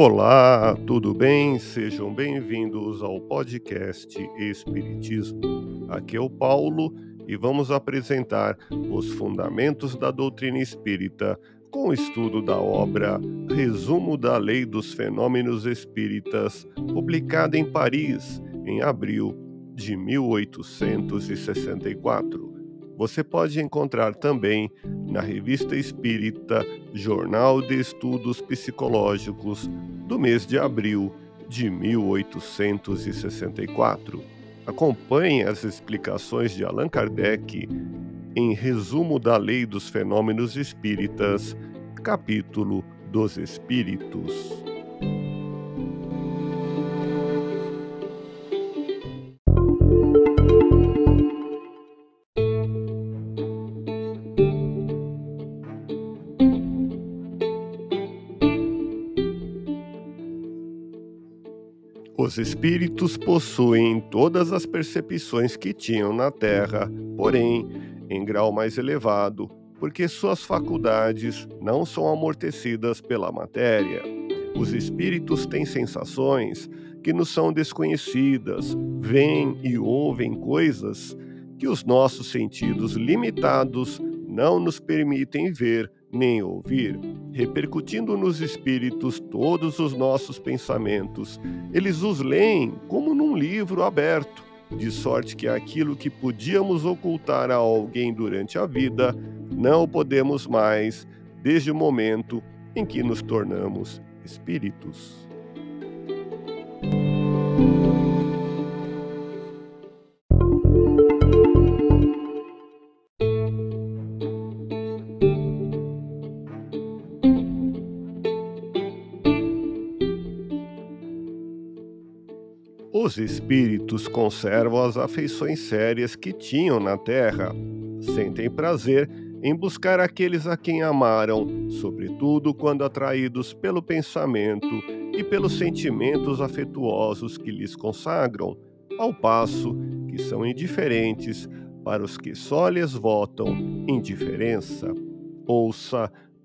Olá, tudo bem? Sejam bem-vindos ao podcast Espiritismo. Aqui é o Paulo e vamos apresentar os fundamentos da doutrina espírita com o estudo da obra Resumo da Lei dos Fenômenos Espíritas, publicada em Paris em abril de 1864. Você pode encontrar também na Revista Espírita Jornal de Estudos Psicológicos do mês de abril de 1864. Acompanhe as explicações de Allan Kardec em Resumo da Lei dos Fenômenos Espíritas, capítulo dos Espíritos. Os espíritos possuem todas as percepções que tinham na Terra, porém, em grau mais elevado, porque suas faculdades não são amortecidas pela matéria. Os espíritos têm sensações que nos são desconhecidas, veem e ouvem coisas que os nossos sentidos limitados não nos permitem ver nem ouvir, repercutindo nos espíritos todos os nossos pensamentos. Eles os leem como num livro aberto, de sorte que aquilo que podíamos ocultar a alguém durante a vida, não o podemos mais desde o momento em que nos tornamos espíritos. Os espíritos conservam as afeições sérias que tinham na terra. Sentem prazer em buscar aqueles a quem amaram, sobretudo quando atraídos pelo pensamento e pelos sentimentos afetuosos que lhes consagram, ao passo que são indiferentes para os que só lhes votam indiferença. Ouça